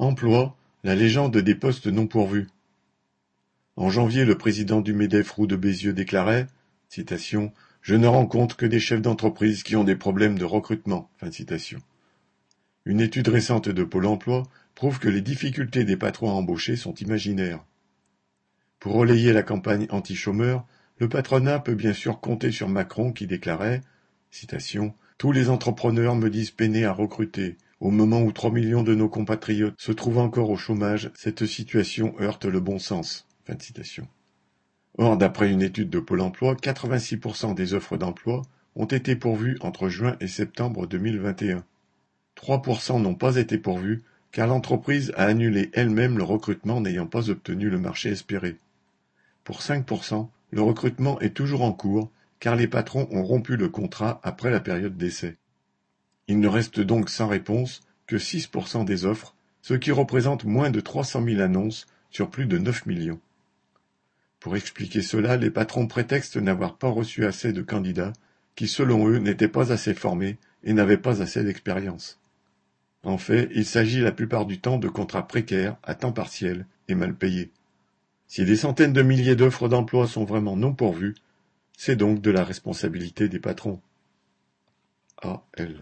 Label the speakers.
Speaker 1: Emploi, la légende des postes non pourvus. En janvier, le président du MEDEF Roux de Bézieux déclarait Je ne rencontre que des chefs d'entreprise qui ont des problèmes de recrutement. Une étude récente de Pôle emploi prouve que les difficultés des patrons à embaucher sont imaginaires. Pour relayer la campagne anti-chômeurs, le patronat peut bien sûr compter sur Macron qui déclarait Tous les entrepreneurs me disent peiner à recruter. Au moment où trois millions de nos compatriotes se trouvent encore au chômage, cette situation heurte le bon sens. Or, d'après une étude de Pôle emploi, 86% des offres d'emploi ont été pourvues entre juin et septembre 2021. 3% n'ont pas été pourvues car l'entreprise a annulé elle-même le recrutement n'ayant pas obtenu le marché espéré. Pour 5%, le recrutement est toujours en cours car les patrons ont rompu le contrat après la période d'essai. Il ne reste donc sans réponse que 6% des offres, ce qui représente moins de 300 000 annonces sur plus de 9 millions. Pour expliquer cela, les patrons prétextent n'avoir pas reçu assez de candidats qui, selon eux, n'étaient pas assez formés et n'avaient pas assez d'expérience. En fait, il s'agit la plupart du temps de contrats précaires, à temps partiel et mal payés. Si des centaines de milliers d'offres d'emploi sont vraiment non pourvues, c'est donc de la responsabilité des patrons. A. L.